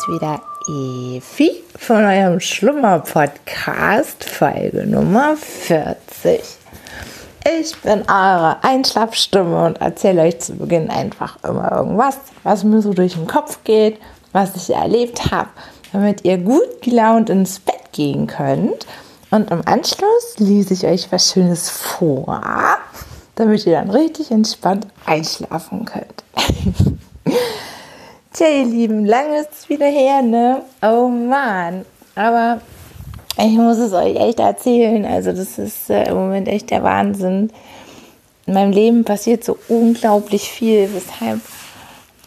ist wieder Evi von eurem Schlummer-Podcast, Folge Nummer 40. Ich bin eure Einschlafstimme und erzähle euch zu Beginn einfach immer irgendwas, was mir so durch den Kopf geht, was ich erlebt habe, damit ihr gut gelaunt ins Bett gehen könnt. Und im Anschluss lese ich euch was Schönes vor, damit ihr dann richtig entspannt einschlafen könnt. Tja, ihr Lieben, lange ist es wieder her, ne? Oh Mann. Aber ich muss es euch echt erzählen. Also, das ist äh, im Moment echt der Wahnsinn. In meinem Leben passiert so unglaublich viel, weshalb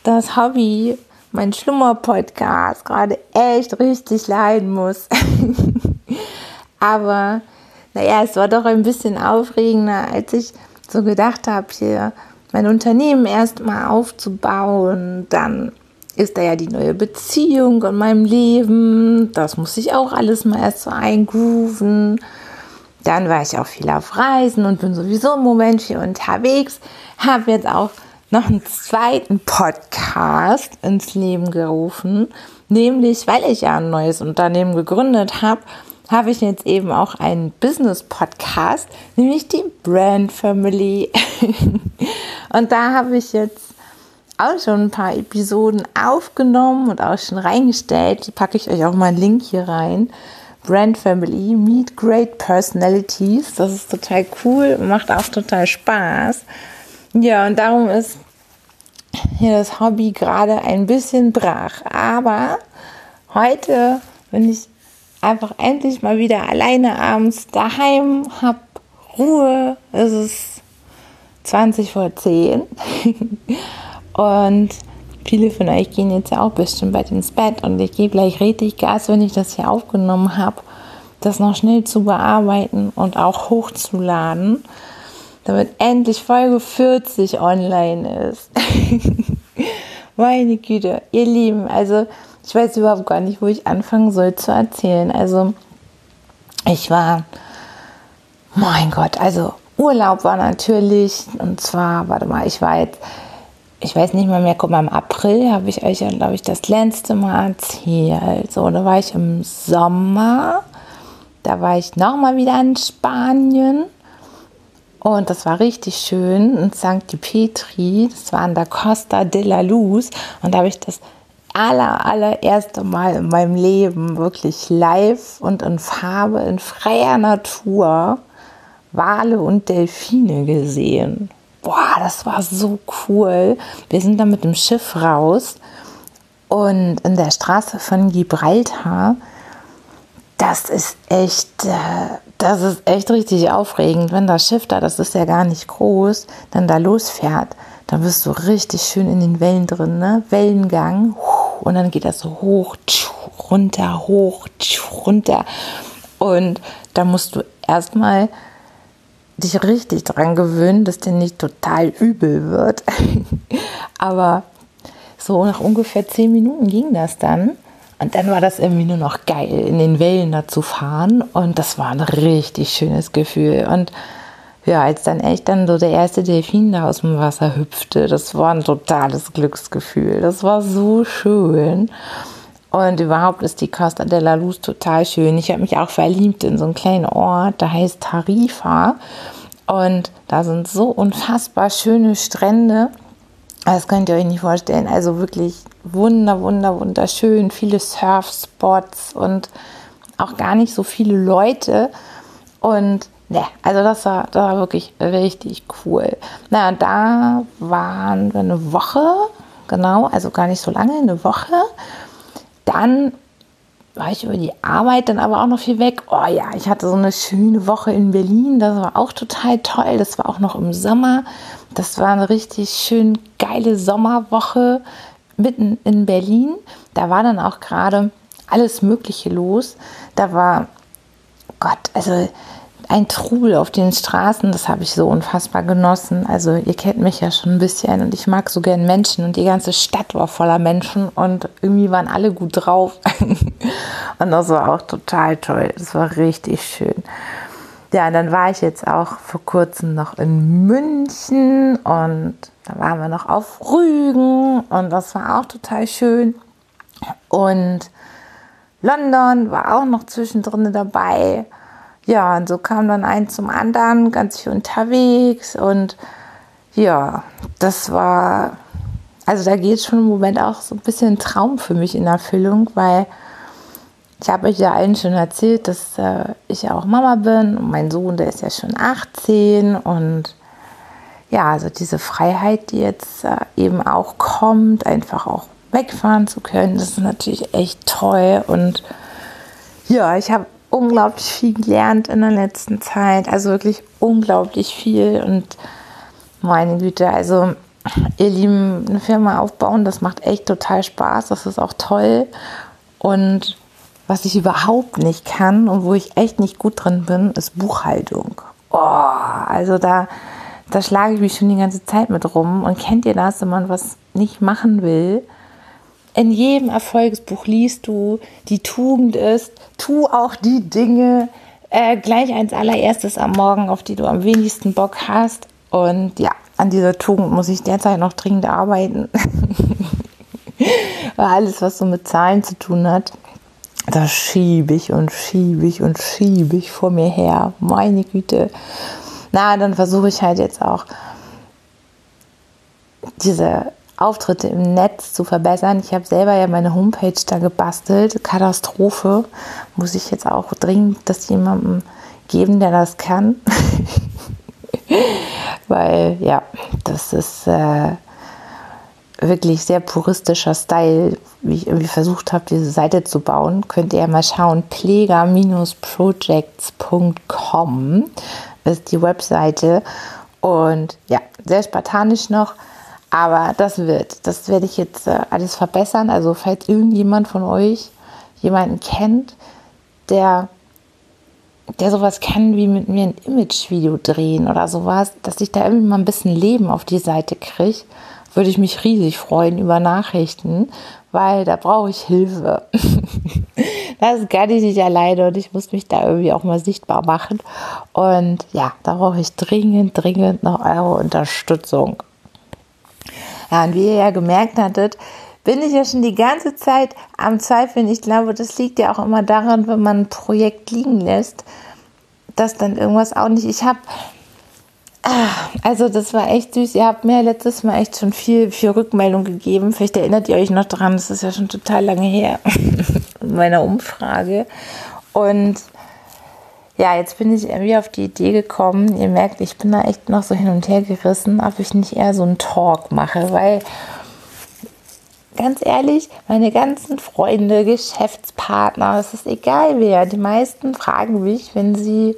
das Hobby, mein Schlummer-Podcast, gerade echt richtig leiden muss. Aber naja, es war doch ein bisschen aufregender, als ich so gedacht habe, hier mein Unternehmen erstmal aufzubauen, dann ist da ja die neue Beziehung in meinem Leben. Das muss ich auch alles mal erst so eingrooven. Dann war ich auch viel auf Reisen und bin sowieso im Moment hier unterwegs. Habe jetzt auch noch einen zweiten Podcast ins Leben gerufen. Nämlich, weil ich ja ein neues Unternehmen gegründet habe, habe ich jetzt eben auch einen Business-Podcast, nämlich die Brand Family. und da habe ich jetzt auch schon ein paar Episoden aufgenommen und auch schon reingestellt. Die packe ich euch auch mal einen Link hier rein. Brand Family, Meet Great Personalities. Das ist total cool macht auch total Spaß. Ja, und darum ist hier das Hobby gerade ein bisschen brach. Aber heute bin ich einfach endlich mal wieder alleine abends daheim, hab Ruhe. Es ist 20 vor 10. Und viele von euch gehen jetzt ja auch bestimmt bald ins Bett und ich gebe gleich richtig Gas, wenn ich das hier aufgenommen habe, das noch schnell zu bearbeiten und auch hochzuladen, damit endlich Folge 40 online ist. Meine Güte, ihr Lieben, also ich weiß überhaupt gar nicht, wo ich anfangen soll zu erzählen. Also ich war, mein Gott, also Urlaub war natürlich, und zwar, warte mal, ich war jetzt ich weiß nicht mal mehr, guck mal, im April habe ich euch ja, glaube ich, das letzte Mal erzählt. So, da war ich im Sommer, da war ich nochmal wieder in Spanien und das war richtig schön in St. Petri, das war an der Costa de la Luz und da habe ich das aller, allererste Mal in meinem Leben wirklich live und in Farbe, in freier Natur Wale und Delfine gesehen boah, das war so cool. Wir sind dann mit dem Schiff raus und in der Straße von Gibraltar, das ist echt, äh, das ist echt richtig aufregend, wenn das Schiff da, das ist ja gar nicht groß, dann da losfährt, dann wirst du richtig schön in den Wellen drin, ne? Wellengang und dann geht das so hoch, runter, hoch, runter und da musst du erstmal dich richtig daran gewöhnen, dass dir nicht total übel wird. Aber so nach ungefähr zehn Minuten ging das dann. Und dann war das irgendwie nur noch geil, in den Wellen da zu fahren. Und das war ein richtig schönes Gefühl. Und ja, als dann echt dann so der erste Delfin da aus dem Wasser hüpfte, das war ein totales Glücksgefühl. Das war so schön. Und überhaupt ist die Costa de la Luz total schön. Ich habe mich auch verliebt in so einen kleinen Ort, der heißt Tarifa. Und da sind so unfassbar schöne Strände. Das könnt ihr euch nicht vorstellen. Also wirklich wunder, wunder, wunderschön. Viele Surfspots und auch gar nicht so viele Leute. Und ne, also das war, das war wirklich richtig cool. Na, da waren wir eine Woche, genau, also gar nicht so lange, eine Woche. Dann war ich über die Arbeit dann aber auch noch viel weg. Oh ja, ich hatte so eine schöne Woche in Berlin. Das war auch total toll. Das war auch noch im Sommer. Das war eine richtig schön geile Sommerwoche mitten in Berlin. Da war dann auch gerade alles Mögliche los. Da war Gott, also ein Trubel auf den Straßen, das habe ich so unfassbar genossen. Also ihr kennt mich ja schon ein bisschen und ich mag so gern Menschen und die ganze Stadt war voller Menschen und irgendwie waren alle gut drauf. und das war auch total toll. Das war richtig schön. Ja, und dann war ich jetzt auch vor kurzem noch in München und da waren wir noch auf Rügen und das war auch total schön. Und London war auch noch zwischendrin dabei. Ja, und so kam dann eins zum anderen, ganz viel unterwegs. Und ja, das war, also da geht schon im Moment auch so ein bisschen Traum für mich in Erfüllung, weil ich habe euch ja allen schon erzählt, dass äh, ich ja auch Mama bin und mein Sohn, der ist ja schon 18 und ja, also diese Freiheit, die jetzt äh, eben auch kommt, einfach auch wegfahren zu können, das ist natürlich echt toll und ja, ich habe unglaublich viel gelernt in der letzten Zeit, also wirklich unglaublich viel und meine Güte, also ihr Lieben, eine Firma aufbauen, das macht echt total Spaß, das ist auch toll und was ich überhaupt nicht kann und wo ich echt nicht gut drin bin, ist Buchhaltung. Oh, also da, da schlage ich mich schon die ganze Zeit mit rum. Und kennt ihr das, wenn man was nicht machen will? In jedem Erfolgsbuch liest du, die Tugend ist, tu auch die Dinge äh, gleich als allererstes am Morgen, auf die du am wenigsten Bock hast. Und ja, an dieser Tugend muss ich derzeit noch dringend arbeiten. Weil alles, was so mit Zahlen zu tun hat, da schiebe ich und schiebe ich und schiebe ich vor mir her. Meine Güte. Na, dann versuche ich halt jetzt auch diese Auftritte im Netz zu verbessern. Ich habe selber ja meine Homepage da gebastelt. Katastrophe. Muss ich jetzt auch dringend das jemandem geben, der das kann. Weil ja, das ist äh, wirklich sehr puristischer Style, wie ich irgendwie versucht habe, diese Seite zu bauen, könnt ihr mal schauen. plega-projects.com ist die Webseite. Und ja, sehr spartanisch noch. Aber das wird, das werde ich jetzt äh, alles verbessern. Also falls irgendjemand von euch jemanden kennt, der, der sowas kann wie mit mir ein Imagevideo drehen oder sowas, dass ich da irgendwie mal ein bisschen Leben auf die Seite kriege würde ich mich riesig freuen über Nachrichten, weil da brauche ich Hilfe. das kann ich nicht alleine und ich muss mich da irgendwie auch mal sichtbar machen. Und ja, da brauche ich dringend, dringend noch eure Unterstützung. Ja, und wie ihr ja gemerkt hattet, bin ich ja schon die ganze Zeit am Zweifeln. Ich glaube, das liegt ja auch immer daran, wenn man ein Projekt liegen lässt, dass dann irgendwas auch nicht. Ich habe Ah, also das war echt süß. Ihr habt mir letztes Mal echt schon viel, viel Rückmeldung gegeben. Vielleicht erinnert ihr euch noch dran, das ist ja schon total lange her, meiner Umfrage. Und ja, jetzt bin ich irgendwie auf die Idee gekommen. Ihr merkt, ich bin da echt noch so hin und her gerissen, ob ich nicht eher so einen Talk mache, weil ganz ehrlich, meine ganzen Freunde, Geschäftspartner, es ist egal wer, die meisten fragen mich, wenn sie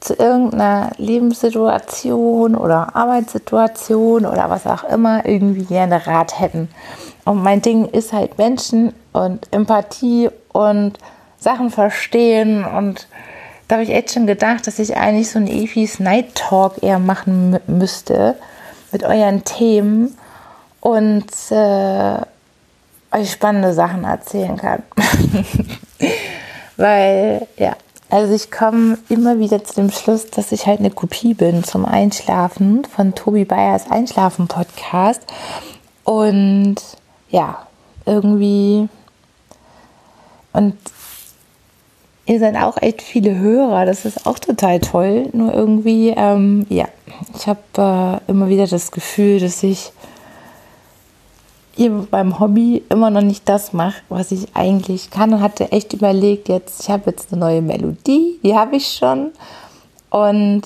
zu irgendeiner Lebenssituation oder Arbeitssituation oder was auch immer irgendwie gerne Rat hätten. Und mein Ding ist halt Menschen und Empathie und Sachen verstehen. Und da habe ich echt schon gedacht, dass ich eigentlich so einen Efis Night Talk eher machen müsste mit euren Themen und äh, euch spannende Sachen erzählen kann. Weil, ja, also ich komme immer wieder zu dem Schluss, dass ich halt eine Kopie bin zum Einschlafen von Tobi Bayers Einschlafen-Podcast. Und ja, irgendwie. Und ihr seid auch echt viele Hörer, das ist auch total toll. Nur irgendwie, ähm, ja, ich habe äh, immer wieder das Gefühl, dass ich beim Hobby immer noch nicht das mache, was ich eigentlich kann und hatte echt überlegt, jetzt, ich habe jetzt eine neue Melodie, die habe ich schon und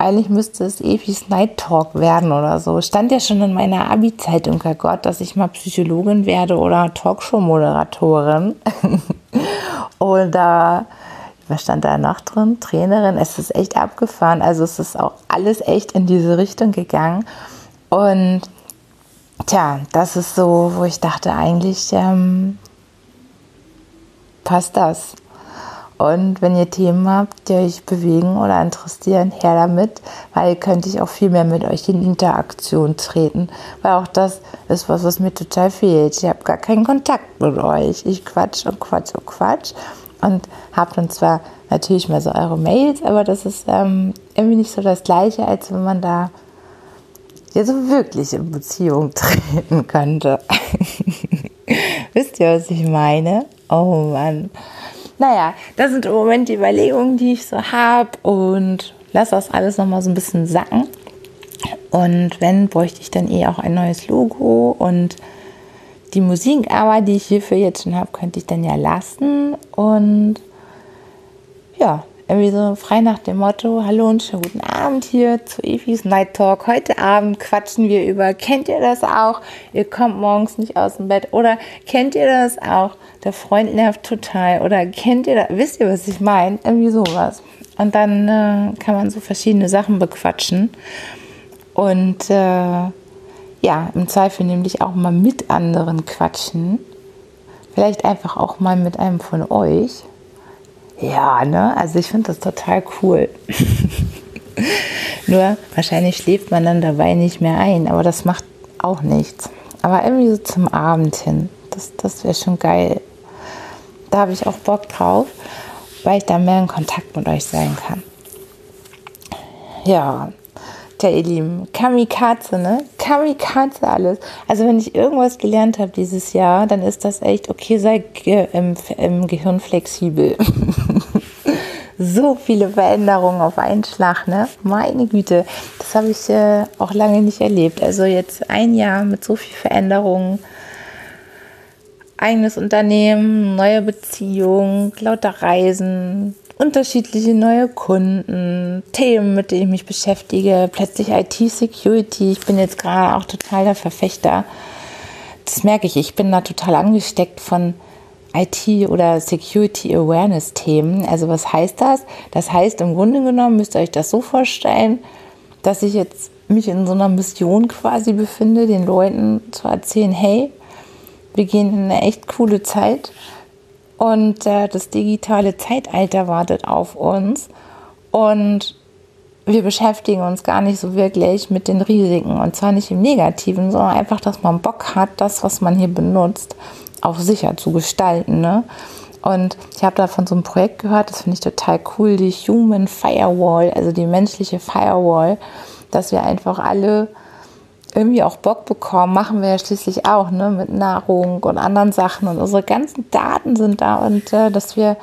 eigentlich müsste es Efis Night Talk werden oder so. Stand ja schon in meiner Abi-Zeitung, Gott, dass ich mal Psychologin werde oder Talkshow-Moderatorin. oder was stand da noch drin? Trainerin. Es ist echt abgefahren. Also es ist auch alles echt in diese Richtung gegangen. Und Tja, das ist so, wo ich dachte, eigentlich ähm, passt das. Und wenn ihr Themen habt, die euch bewegen oder interessieren, her damit, weil könnte ich auch viel mehr mit euch in Interaktion treten. Weil auch das ist was, was mir total fehlt. Ich habe gar keinen Kontakt mit euch. Ich quatsch und quatsch und quatsch und habe dann zwar natürlich mal so eure Mails, aber das ist ähm, irgendwie nicht so das Gleiche, als wenn man da ja so wirklich in Beziehung treten könnte. Wisst ihr, was ich meine? Oh Mann. Naja, das sind im Moment die Überlegungen, die ich so habe und lass das alles nochmal so ein bisschen sacken. Und wenn, bräuchte ich dann eh auch ein neues Logo und die Musik aber, die ich hierfür jetzt schon habe, könnte ich dann ja lassen. Und ja, irgendwie so frei nach dem Motto, hallo und schönen guten Abend hier zu Evis Night Talk. Heute Abend quatschen wir über, kennt ihr das auch? Ihr kommt morgens nicht aus dem Bett. Oder kennt ihr das auch? Der Freund nervt total. Oder kennt ihr das? Wisst ihr, was ich meine? Irgendwie sowas. Und dann äh, kann man so verschiedene Sachen bequatschen. Und äh, ja, im Zweifel nämlich auch mal mit anderen quatschen. Vielleicht einfach auch mal mit einem von euch. Ja, ne? Also ich finde das total cool. Nur wahrscheinlich schläft man dann dabei nicht mehr ein, aber das macht auch nichts. Aber irgendwie so zum Abend hin, das, das wäre schon geil. Da habe ich auch Bock drauf, weil ich da mehr in Kontakt mit euch sein kann. Ja, Tja, ihr Lieben, Kamikaze, ne? Kamikaze alles. Also wenn ich irgendwas gelernt habe dieses Jahr, dann ist das echt, okay, sei ge im, im Gehirn flexibel. so viele Veränderungen auf einen Schlag, ne? Meine Güte, das habe ich äh, auch lange nicht erlebt. Also jetzt ein Jahr mit so viel Veränderungen. Eigenes Unternehmen, neue Beziehung, lauter Reisen, unterschiedliche neue Kunden, Themen, mit denen ich mich beschäftige, plötzlich IT-Security. Ich bin jetzt gerade auch total der Verfechter. Das merke ich, ich bin da total angesteckt von IT- oder Security Awareness-Themen. Also was heißt das? Das heißt im Grunde genommen, müsst ihr euch das so vorstellen, dass ich jetzt mich in so einer Mission quasi befinde, den Leuten zu erzählen, hey, wir gehen in eine echt coole Zeit und äh, das digitale Zeitalter wartet auf uns. Und wir beschäftigen uns gar nicht so wirklich mit den Risiken. Und zwar nicht im Negativen, sondern einfach, dass man Bock hat, das, was man hier benutzt, auch sicher zu gestalten. Ne? Und ich habe da von so einem Projekt gehört, das finde ich total cool, die Human Firewall, also die menschliche Firewall, dass wir einfach alle irgendwie auch Bock bekommen, machen wir ja schließlich auch, ne, mit Nahrung und anderen Sachen und unsere ganzen Daten sind da und äh, dass wir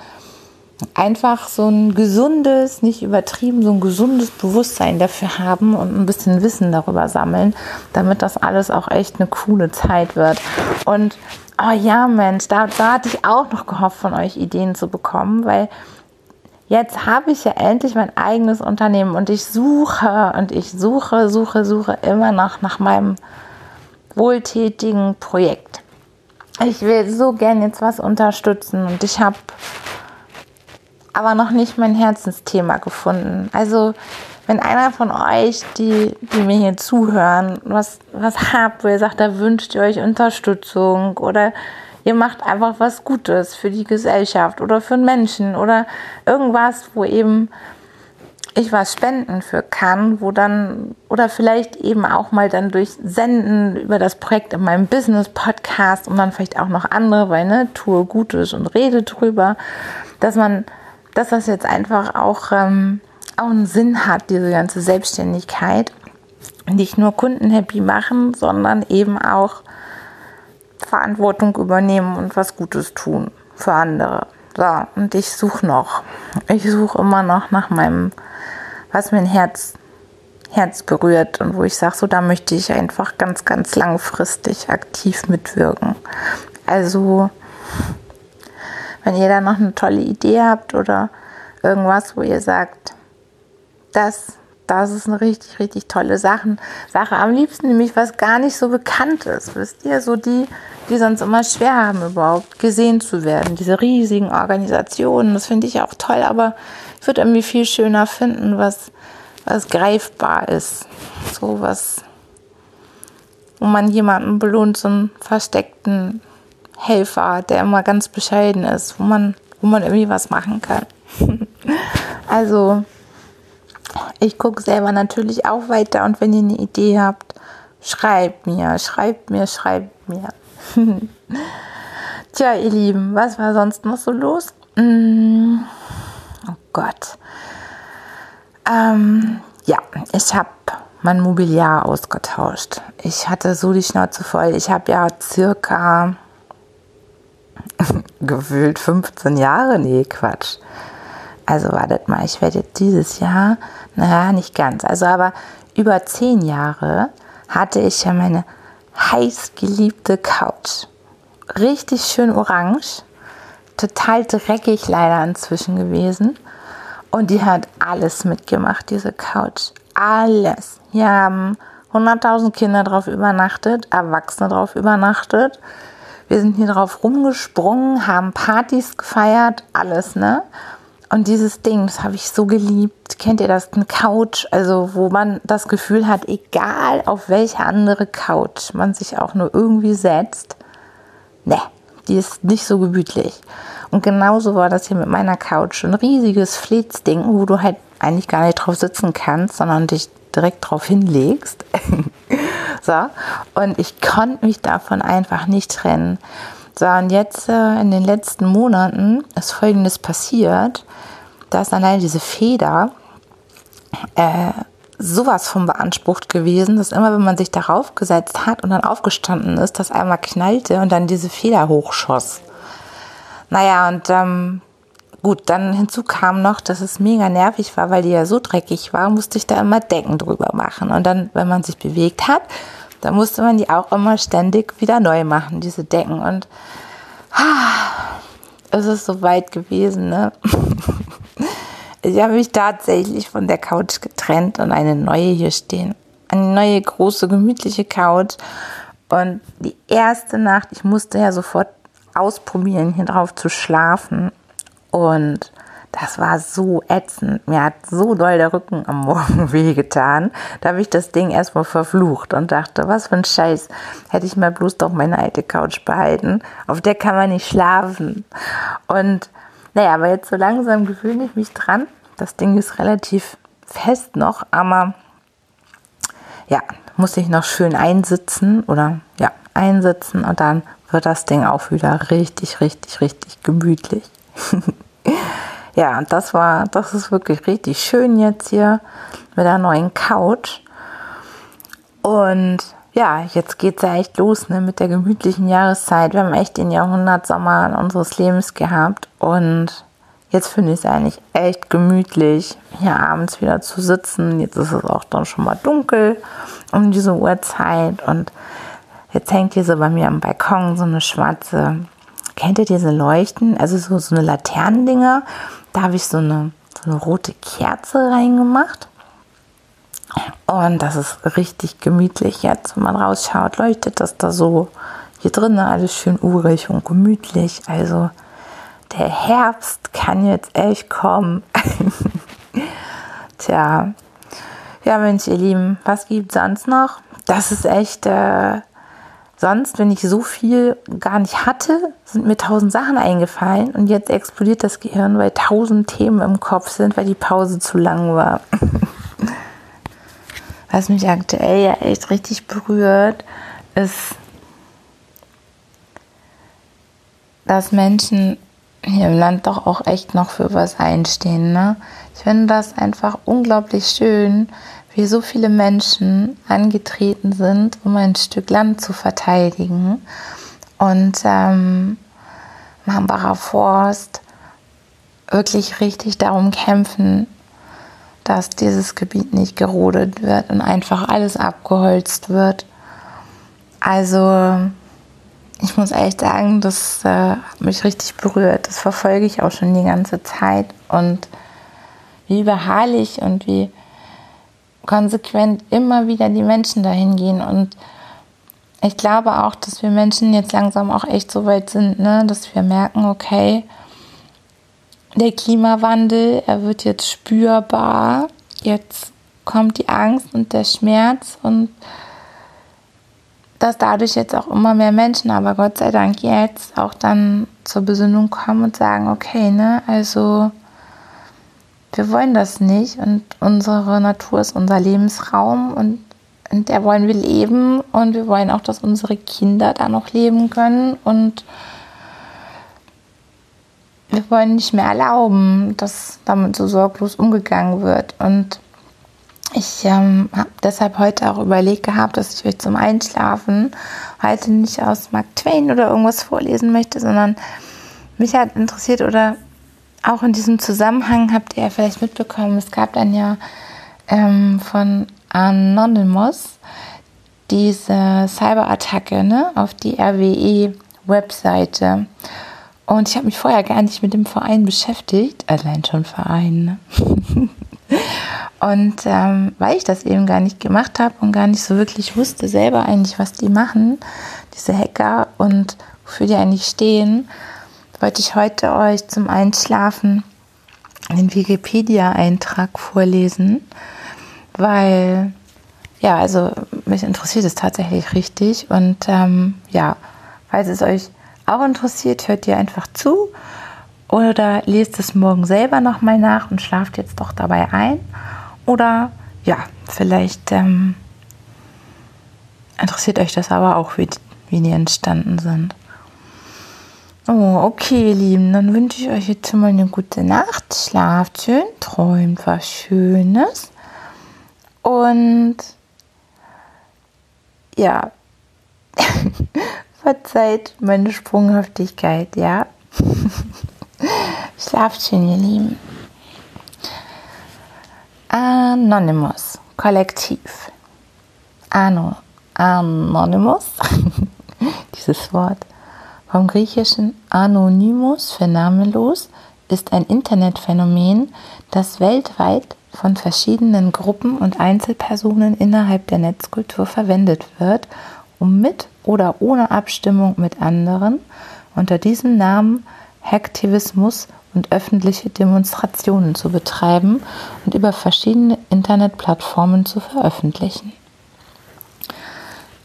einfach so ein gesundes, nicht übertrieben, so ein gesundes Bewusstsein dafür haben und ein bisschen Wissen darüber sammeln, damit das alles auch echt eine coole Zeit wird. Und oh ja, Mensch, da, da hatte ich auch noch gehofft, von euch Ideen zu bekommen, weil jetzt habe ich ja endlich mein eigenes Unternehmen und ich suche und ich suche, suche, suche immer noch nach meinem wohltätigen Projekt. Ich will so gern jetzt was unterstützen und ich habe aber noch nicht mein Herzensthema gefunden. Also wenn einer von euch, die, die mir hier zuhören, was, was habt, wo ihr sagt, da wünscht ihr euch Unterstützung oder ihr macht einfach was Gutes für die Gesellschaft oder für einen Menschen oder irgendwas, wo eben ich was spenden für kann, wo dann oder vielleicht eben auch mal dann durch Senden über das Projekt in meinem Business Podcast und dann vielleicht auch noch andere, weil ne, tue Gutes und rede drüber, dass man, dass das jetzt einfach auch, ähm, auch einen Sinn hat, diese ganze Selbstständigkeit. Nicht nur Kunden happy machen, sondern eben auch Verantwortung übernehmen und was Gutes tun für andere. So, und ich suche noch. Ich suche immer noch nach meinem, was mein Herz, Herz berührt und wo ich sage, so da möchte ich einfach ganz, ganz langfristig aktiv mitwirken. Also, wenn ihr da noch eine tolle Idee habt oder irgendwas, wo ihr sagt, das das ist eine richtig, richtig tolle Sachen, Sache. Am liebsten nämlich was gar nicht so bekannt ist. Wisst ihr, so die, die sonst immer schwer haben, überhaupt gesehen zu werden. Diese riesigen Organisationen, das finde ich auch toll, aber ich würde irgendwie viel schöner finden, was, was greifbar ist. So was, wo man jemanden belohnt, so einen versteckten Helfer, der immer ganz bescheiden ist, wo man, wo man irgendwie was machen kann. also, ich gucke selber natürlich auch weiter und wenn ihr eine Idee habt, schreibt mir, schreibt mir, schreibt mir. Tja, ihr Lieben, was war sonst noch so los? Mm, oh Gott. Ähm, ja, ich habe mein Mobiliar ausgetauscht. Ich hatte so die Schnauze voll. Ich habe ja circa gefühlt 15 Jahre. Nee, Quatsch. Also wartet mal, ich werde jetzt dieses Jahr, naja, nicht ganz, also aber über 10 Jahre hatte ich ja meine heiß geliebte Couch. Richtig schön orange, total dreckig leider inzwischen gewesen. Und die hat alles mitgemacht, diese Couch. Alles. Hier haben 100.000 Kinder drauf übernachtet, Erwachsene drauf übernachtet. Wir sind hier drauf rumgesprungen, haben Partys gefeiert, alles, ne? Und dieses Ding, das habe ich so geliebt. Kennt ihr das? Eine Couch, also wo man das Gefühl hat, egal auf welche andere Couch man sich auch nur irgendwie setzt, ne, die ist nicht so gemütlich. Und genauso war das hier mit meiner Couch. Ein riesiges Flitzding, wo du halt eigentlich gar nicht drauf sitzen kannst, sondern dich direkt drauf hinlegst. so. Und ich konnte mich davon einfach nicht trennen. So, und jetzt äh, in den letzten Monaten ist Folgendes passiert, dass allein diese Feder äh, sowas von beansprucht gewesen, dass immer, wenn man sich darauf gesetzt hat und dann aufgestanden ist, das einmal knallte und dann diese Feder hochschoss. Naja, und ähm, Gut, dann hinzu kam noch, dass es mega nervig war, weil die ja so dreckig war, musste ich da immer Decken drüber machen. Und dann, wenn man sich bewegt hat, dann musste man die auch immer ständig wieder neu machen, diese Decken. Und ah, es ist so weit gewesen, ne? Ich habe mich tatsächlich von der Couch getrennt und eine neue hier stehen. Eine neue, große, gemütliche Couch. Und die erste Nacht, ich musste ja sofort ausprobieren, hier drauf zu schlafen. Und das war so ätzend. Mir hat so doll der Rücken am Morgen wehgetan. Da habe ich das Ding erstmal verflucht und dachte, was für ein Scheiß. Hätte ich mal bloß doch meine alte Couch behalten. Auf der kann man nicht schlafen. Und naja, aber jetzt so langsam gewöhne ich mich dran. Das Ding ist relativ fest noch, aber ja, muss ich noch schön einsitzen oder ja, einsitzen und dann wird das Ding auch wieder richtig, richtig, richtig gemütlich. ja, das war, das ist wirklich richtig schön jetzt hier mit der neuen Couch. Und ja, jetzt geht es ja echt los ne, mit der gemütlichen Jahreszeit. Wir haben echt den Jahrhundertsommer unseres Lebens gehabt und jetzt finde ich es eigentlich echt gemütlich, hier abends wieder zu sitzen. Jetzt ist es auch dann schon mal dunkel um diese Uhrzeit und jetzt hängt hier so bei mir am Balkon so eine schwarze Kennt ihr diese Leuchten? Also so, so eine Laternendinger. Da habe ich so eine, so eine rote Kerze reingemacht. Und das ist richtig gemütlich jetzt, wenn man rausschaut, leuchtet das da so hier drinnen alles schön urig und gemütlich. Also der Herbst kann jetzt echt kommen. Tja, ja Mensch, ihr Lieben, was gibt sonst noch? Das ist echt äh, sonst, wenn ich so viel gar nicht hatte, sind mir tausend Sachen eingefallen und jetzt explodiert das Gehirn, weil tausend Themen im Kopf sind, weil die Pause zu lang war. Was mich aktuell ja echt richtig berührt, ist, dass Menschen hier im Land doch auch echt noch für was einstehen. Ne? Ich finde das einfach unglaublich schön, wie so viele Menschen angetreten sind, um ein Stück Land zu verteidigen. Und ähm, Hambacher Forst wirklich richtig darum kämpfen, dass dieses Gebiet nicht gerodet wird und einfach alles abgeholzt wird. Also ich muss echt sagen, das äh, hat mich richtig berührt. Das verfolge ich auch schon die ganze Zeit. Und wie beharrlich und wie konsequent immer wieder die Menschen dahin gehen. Und ich glaube auch, dass wir Menschen jetzt langsam auch echt so weit sind, ne, dass wir merken, okay, der Klimawandel, er wird jetzt spürbar. Jetzt kommt die Angst und der Schmerz und dass dadurch jetzt auch immer mehr Menschen, aber Gott sei Dank jetzt auch dann zur Besinnung kommen und sagen, okay, ne, also wir wollen das nicht und unsere Natur ist unser Lebensraum und in der wollen wir leben und wir wollen auch, dass unsere Kinder da noch leben können und wir wollen nicht mehr erlauben, dass damit so sorglos umgegangen wird. Und ich ähm, habe deshalb heute auch überlegt gehabt, dass ich euch zum Einschlafen heute nicht aus Mark Twain oder irgendwas vorlesen möchte, sondern mich hat interessiert oder auch in diesem Zusammenhang habt ihr ja vielleicht mitbekommen, es gab dann ja ähm, von Anonymous diese Cyberattacke ne, auf die RWE-Webseite. Und ich habe mich vorher gar nicht mit dem Verein beschäftigt, allein schon Verein. Ne? und ähm, weil ich das eben gar nicht gemacht habe und gar nicht so wirklich wusste selber eigentlich, was die machen, diese Hacker und wofür die eigentlich stehen, wollte ich heute euch zum Einschlafen den Wikipedia-Eintrag vorlesen, weil ja, also mich interessiert es tatsächlich richtig und ähm, ja, falls es euch auch interessiert, hört ihr einfach zu oder lest es morgen selber nochmal nach und schlaft jetzt doch dabei ein oder ja, vielleicht ähm, interessiert euch das aber auch, wie, wie die entstanden sind. Oh, okay, ihr Lieben, dann wünsche ich euch jetzt mal eine gute Nacht. Schlaft schön, träumt was Schönes. Und ja, verzeiht meine Sprunghaftigkeit, ja. Schlaft schön, ihr Lieben. Anonymous, Kollektiv. Ano, Anonymous, dieses Wort vom griechischen Anonymous für namenlos ist ein Internetphänomen, das weltweit von verschiedenen Gruppen und Einzelpersonen innerhalb der Netzkultur verwendet wird, um mit oder ohne Abstimmung mit anderen unter diesem Namen Hacktivismus und öffentliche Demonstrationen zu betreiben und über verschiedene Internetplattformen zu veröffentlichen.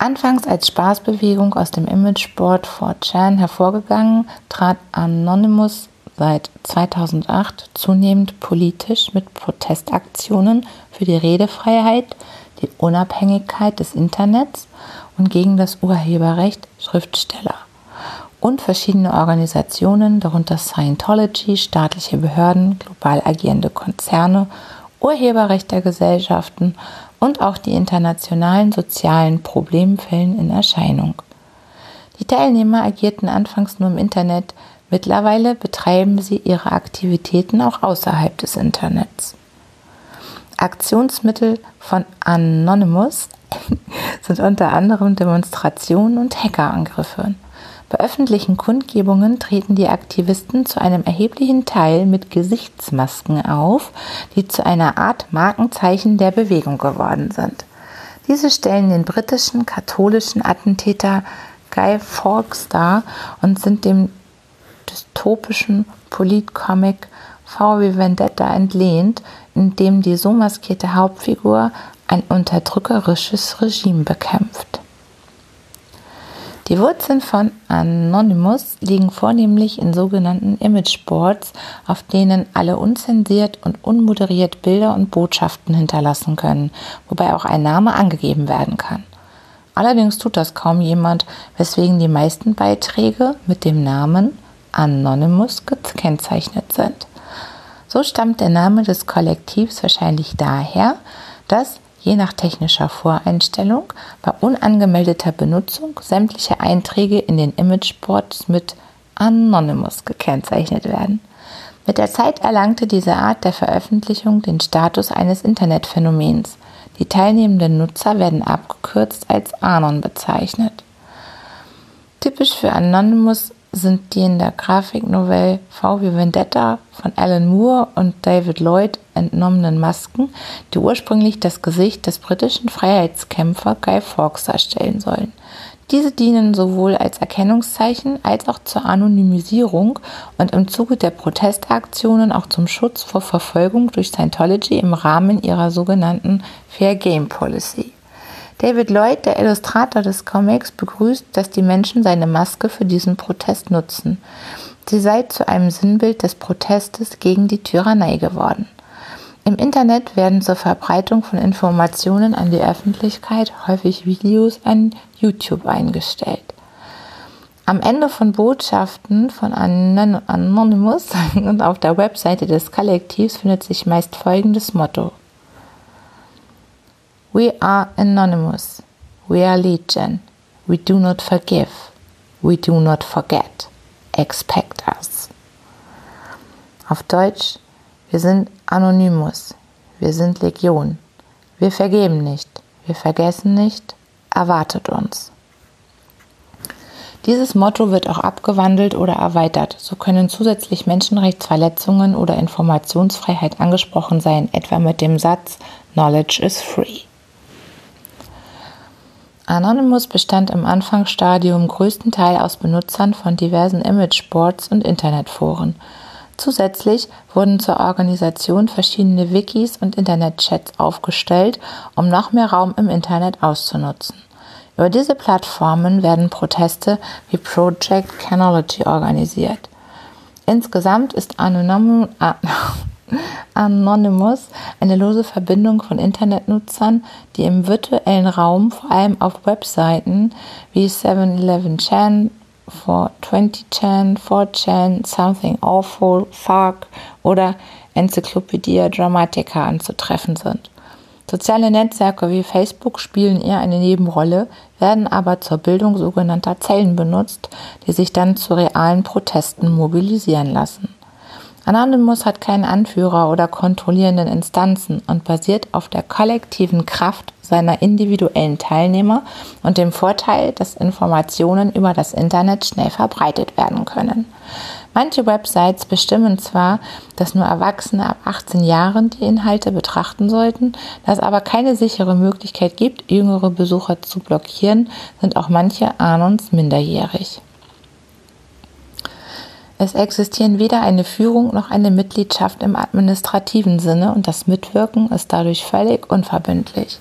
Anfangs als Spaßbewegung aus dem Imageboard 4chan hervorgegangen, trat Anonymous seit 2008 zunehmend politisch mit Protestaktionen für die Redefreiheit, die Unabhängigkeit des Internets und gegen das Urheberrecht Schriftsteller. Und verschiedene Organisationen, darunter Scientology, staatliche Behörden, global agierende Konzerne, Urheberrechtergesellschaften und auch die internationalen sozialen Problemfällen in Erscheinung. Die Teilnehmer agierten anfangs nur im Internet, mittlerweile betreiben sie ihre Aktivitäten auch außerhalb des Internets. Aktionsmittel von Anonymous sind unter anderem Demonstrationen und Hackerangriffe. Bei öffentlichen Kundgebungen treten die Aktivisten zu einem erheblichen Teil mit Gesichtsmasken auf, die zu einer Art Markenzeichen der Bewegung geworden sind. Diese stellen den britischen katholischen Attentäter Guy Fawkes dar und sind dem dystopischen Politcomic V wie Vendetta entlehnt, in dem die so maskierte Hauptfigur ein unterdrückerisches Regime bekämpft. Die Wurzeln von Anonymous liegen vornehmlich in sogenannten Imageboards, auf denen alle unzensiert und unmoderiert Bilder und Botschaften hinterlassen können, wobei auch ein Name angegeben werden kann. Allerdings tut das kaum jemand, weswegen die meisten Beiträge mit dem Namen Anonymous gekennzeichnet sind. So stammt der Name des Kollektivs wahrscheinlich daher, dass je nach technischer Voreinstellung bei unangemeldeter Benutzung sämtliche Einträge in den Imageboards mit Anonymous gekennzeichnet werden. Mit der Zeit erlangte diese Art der Veröffentlichung den Status eines Internetphänomens. Die teilnehmenden Nutzer werden abgekürzt als Anon bezeichnet. Typisch für Anonymous sind die in der Grafiknovelle V wie Vendetta von Alan Moore und David Lloyd entnommenen Masken, die ursprünglich das Gesicht des britischen Freiheitskämpfer Guy Fawkes darstellen sollen. Diese dienen sowohl als Erkennungszeichen als auch zur Anonymisierung und im Zuge der Protestaktionen auch zum Schutz vor Verfolgung durch Scientology im Rahmen ihrer sogenannten Fair Game Policy. David Lloyd, der Illustrator des Comics, begrüßt, dass die Menschen seine Maske für diesen Protest nutzen. Sie sei zu einem Sinnbild des Protestes gegen die Tyrannei geworden. Im Internet werden zur Verbreitung von Informationen an die Öffentlichkeit häufig Videos an YouTube eingestellt. Am Ende von Botschaften von Anonymous und auf der Webseite des Kollektivs findet sich meist folgendes Motto. We are anonymous. We are legion. We do not forgive. We do not forget. Expect us. Auf Deutsch, wir sind Anonymous. Wir sind Legion. Wir vergeben nicht. Wir vergessen nicht. Erwartet uns. Dieses Motto wird auch abgewandelt oder erweitert. So können zusätzlich Menschenrechtsverletzungen oder Informationsfreiheit angesprochen sein, etwa mit dem Satz Knowledge is free. Anonymous bestand im Anfangsstadium größtenteils aus Benutzern von diversen Imageboards und Internetforen. Zusätzlich wurden zur Organisation verschiedene Wikis und Internetchats aufgestellt, um noch mehr Raum im Internet auszunutzen. Über diese Plattformen werden Proteste wie Project Canology organisiert. Insgesamt ist Anonym Anonymous eine lose Verbindung von Internetnutzern, die im virtuellen Raum vor allem auf Webseiten wie 7-Eleven-Chan, 420chan, 4chan, Something Awful, Fuck oder Enzyklopädie Dramatica anzutreffen sind. Soziale Netzwerke wie Facebook spielen eher eine Nebenrolle, werden aber zur Bildung sogenannter Zellen benutzt, die sich dann zu realen Protesten mobilisieren lassen. Anonymous hat keinen Anführer oder kontrollierenden Instanzen und basiert auf der kollektiven Kraft seiner individuellen Teilnehmer und dem Vorteil, dass Informationen über das Internet schnell verbreitet werden können. Manche Websites bestimmen zwar, dass nur Erwachsene ab 18 Jahren die Inhalte betrachten sollten, da es aber keine sichere Möglichkeit gibt, jüngere Besucher zu blockieren, sind auch manche Anons minderjährig. Es existieren weder eine Führung noch eine Mitgliedschaft im administrativen Sinne und das Mitwirken ist dadurch völlig unverbindlich.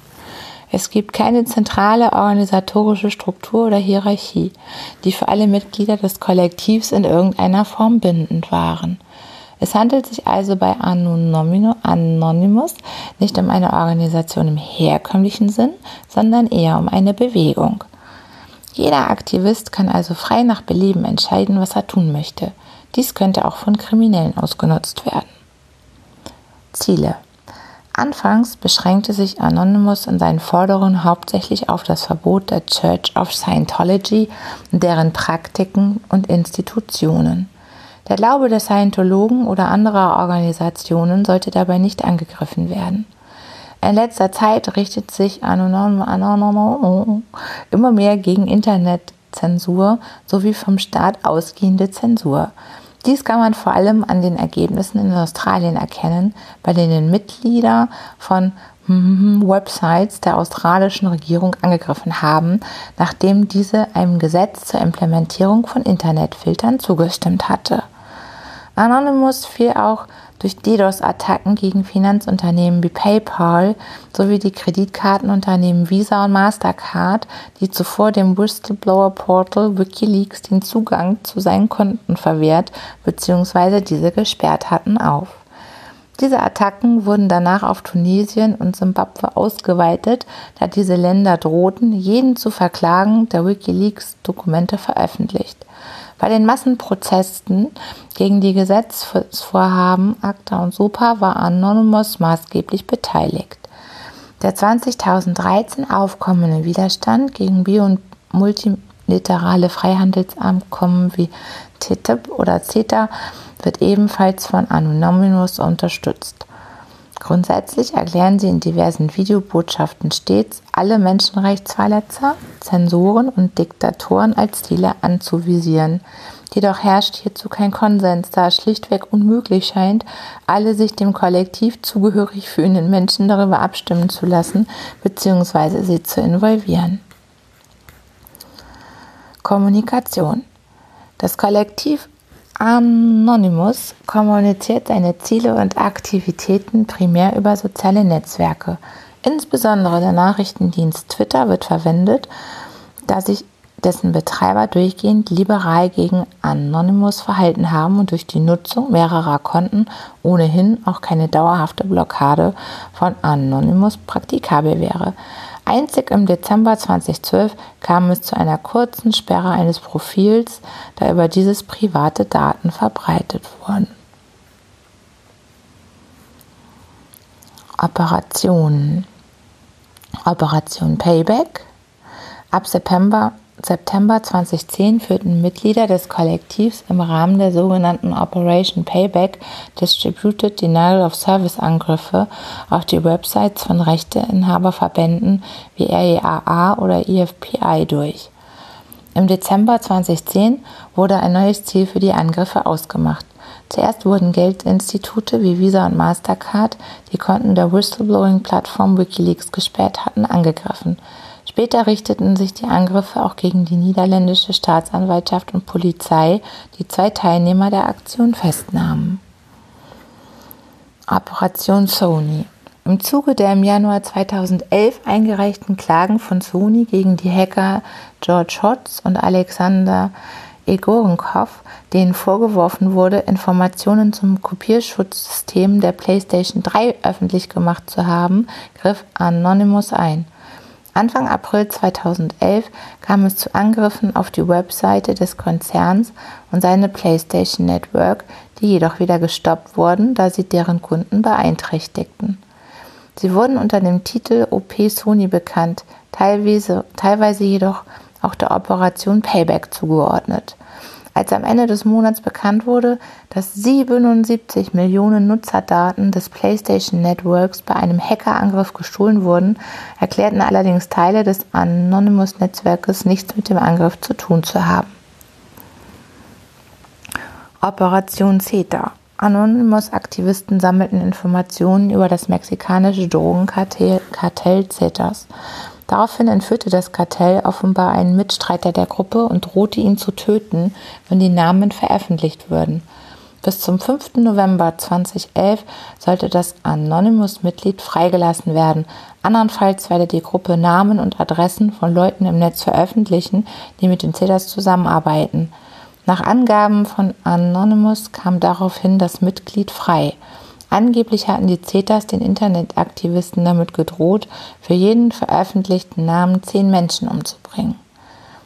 Es gibt keine zentrale organisatorische Struktur oder Hierarchie, die für alle Mitglieder des Kollektivs in irgendeiner Form bindend waren. Es handelt sich also bei Anonymous nicht um eine Organisation im herkömmlichen Sinn, sondern eher um eine Bewegung. Jeder Aktivist kann also frei nach Belieben entscheiden, was er tun möchte. Dies könnte auch von Kriminellen ausgenutzt werden. Ziele Anfangs beschränkte sich Anonymous in seinen Forderungen hauptsächlich auf das Verbot der Church of Scientology und deren Praktiken und Institutionen. Der Glaube der Scientologen oder anderer Organisationen sollte dabei nicht angegriffen werden. In letzter Zeit richtet sich Anonymous immer mehr gegen Internetzensur sowie vom Staat ausgehende Zensur. Dies kann man vor allem an den Ergebnissen in Australien erkennen, bei denen Mitglieder von Websites der australischen Regierung angegriffen haben, nachdem diese einem Gesetz zur Implementierung von Internetfiltern zugestimmt hatte. Anonymous fiel auch durch DDoS-Attacken gegen Finanzunternehmen wie PayPal sowie die Kreditkartenunternehmen Visa und Mastercard, die zuvor dem Whistleblower-Portal Wikileaks den Zugang zu seinen Konten verwehrt bzw. diese gesperrt hatten, auf. Diese Attacken wurden danach auf Tunesien und Simbabwe ausgeweitet, da diese Länder drohten, jeden zu verklagen, der Wikileaks Dokumente veröffentlicht. Bei den Massenprotesten gegen die Gesetzesvorhaben ACTA und SOPA war Anonymous maßgeblich beteiligt. Der 2013 aufkommende Widerstand gegen bio- und multilaterale Freihandelsabkommen wie TTIP oder CETA wird ebenfalls von Anonymous unterstützt. Grundsätzlich erklären sie in diversen Videobotschaften stets, alle Menschenrechtsverletzer, Zensoren und Diktatoren als Ziele anzuvisieren. Jedoch herrscht hierzu kein Konsens, da es schlichtweg unmöglich scheint, alle sich dem Kollektiv zugehörig fühlenden Menschen darüber abstimmen zu lassen bzw. sie zu involvieren. Kommunikation. Das Kollektiv Anonymous kommuniziert seine Ziele und Aktivitäten primär über soziale Netzwerke. Insbesondere der Nachrichtendienst Twitter wird verwendet, da sich dessen Betreiber durchgehend liberal gegen Anonymous verhalten haben und durch die Nutzung mehrerer Konten ohnehin auch keine dauerhafte Blockade von Anonymous praktikabel wäre. Einzig im Dezember 2012 kam es zu einer kurzen Sperre eines Profils, da über dieses private Daten verbreitet wurden. Operationen Operation Payback. Ab September, September 2010 führten Mitglieder des Kollektivs im Rahmen der sogenannten Operation Payback Distributed Denial of Service Angriffe auf die Websites von Rechteinhaberverbänden wie REAA oder IFPI durch. Im Dezember 2010 wurde ein neues Ziel für die Angriffe ausgemacht. Zuerst wurden Geldinstitute wie Visa und Mastercard, die Konten der Whistleblowing-Plattform Wikileaks gesperrt hatten, angegriffen. Später richteten sich die Angriffe auch gegen die niederländische Staatsanwaltschaft und Polizei, die zwei Teilnehmer der Aktion festnahmen. Operation Sony im Zuge der im Januar 2011 eingereichten Klagen von Sony gegen die Hacker George Hotz und Alexander Egorenkov, denen vorgeworfen wurde, Informationen zum Kopierschutzsystem der PlayStation 3 öffentlich gemacht zu haben, griff Anonymous ein. Anfang April 2011 kam es zu Angriffen auf die Webseite des Konzerns und seine PlayStation Network, die jedoch wieder gestoppt wurden, da sie deren Kunden beeinträchtigten. Sie wurden unter dem Titel OP Sony bekannt, teilweise, teilweise jedoch auch der Operation Payback zugeordnet. Als am Ende des Monats bekannt wurde, dass 77 Millionen Nutzerdaten des PlayStation Networks bei einem Hackerangriff gestohlen wurden, erklärten allerdings Teile des Anonymous-Netzwerkes nichts mit dem Angriff zu tun zu haben. Operation CETA Anonymous-Aktivisten sammelten Informationen über das mexikanische Drogenkartell Kartell Zetas. Daraufhin entführte das Kartell offenbar einen Mitstreiter der Gruppe und drohte ihn zu töten, wenn die Namen veröffentlicht würden. Bis zum 5. November 2011 sollte das Anonymous-Mitglied freigelassen werden. Andernfalls werde die Gruppe Namen und Adressen von Leuten im Netz veröffentlichen, die mit den Zetas zusammenarbeiten. Nach Angaben von Anonymous kam daraufhin das Mitglied frei. Angeblich hatten die Zetas den Internetaktivisten damit gedroht, für jeden veröffentlichten Namen zehn Menschen umzubringen.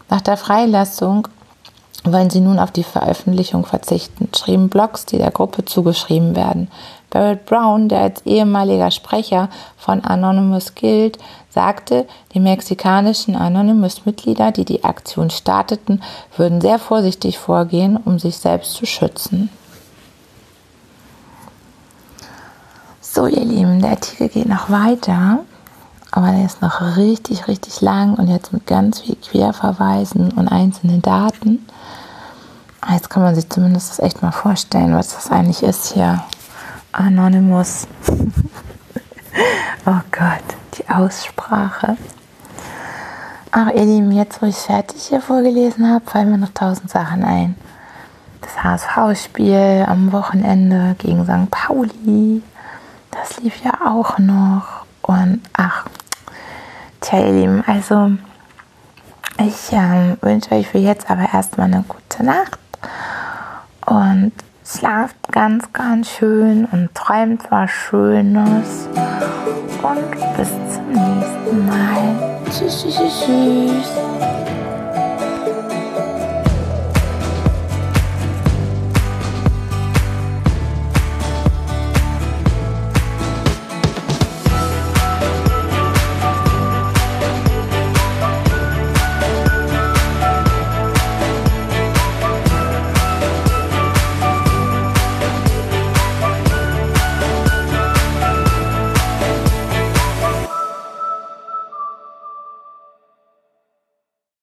Nach der Freilassung wollen sie nun auf die Veröffentlichung verzichten, schrieben Blogs, die der Gruppe zugeschrieben werden. Barrett Brown, der als ehemaliger Sprecher von Anonymous gilt, sagte, die mexikanischen Anonymous-Mitglieder, die die Aktion starteten, würden sehr vorsichtig vorgehen, um sich selbst zu schützen. So, ihr Lieben, der Artikel geht noch weiter, aber der ist noch richtig, richtig lang und jetzt mit ganz viel Querverweisen und einzelnen Daten. Jetzt kann man sich zumindest das echt mal vorstellen, was das eigentlich ist hier. Anonymous. oh Gott, die Aussprache. Ach, ihr Lieben, jetzt wo ich fertig hier vorgelesen habe, fallen mir noch tausend Sachen ein. Das HSV-Spiel am Wochenende gegen St. Pauli, das lief ja auch noch. Und ach, tja, ihr Lieben, also ich äh, wünsche euch für jetzt aber erstmal eine gute Nacht und schlaft ganz, ganz schön und träumt was Schönes. Und bis zum nächsten Mal. Tschüss, tschüss, tschüss.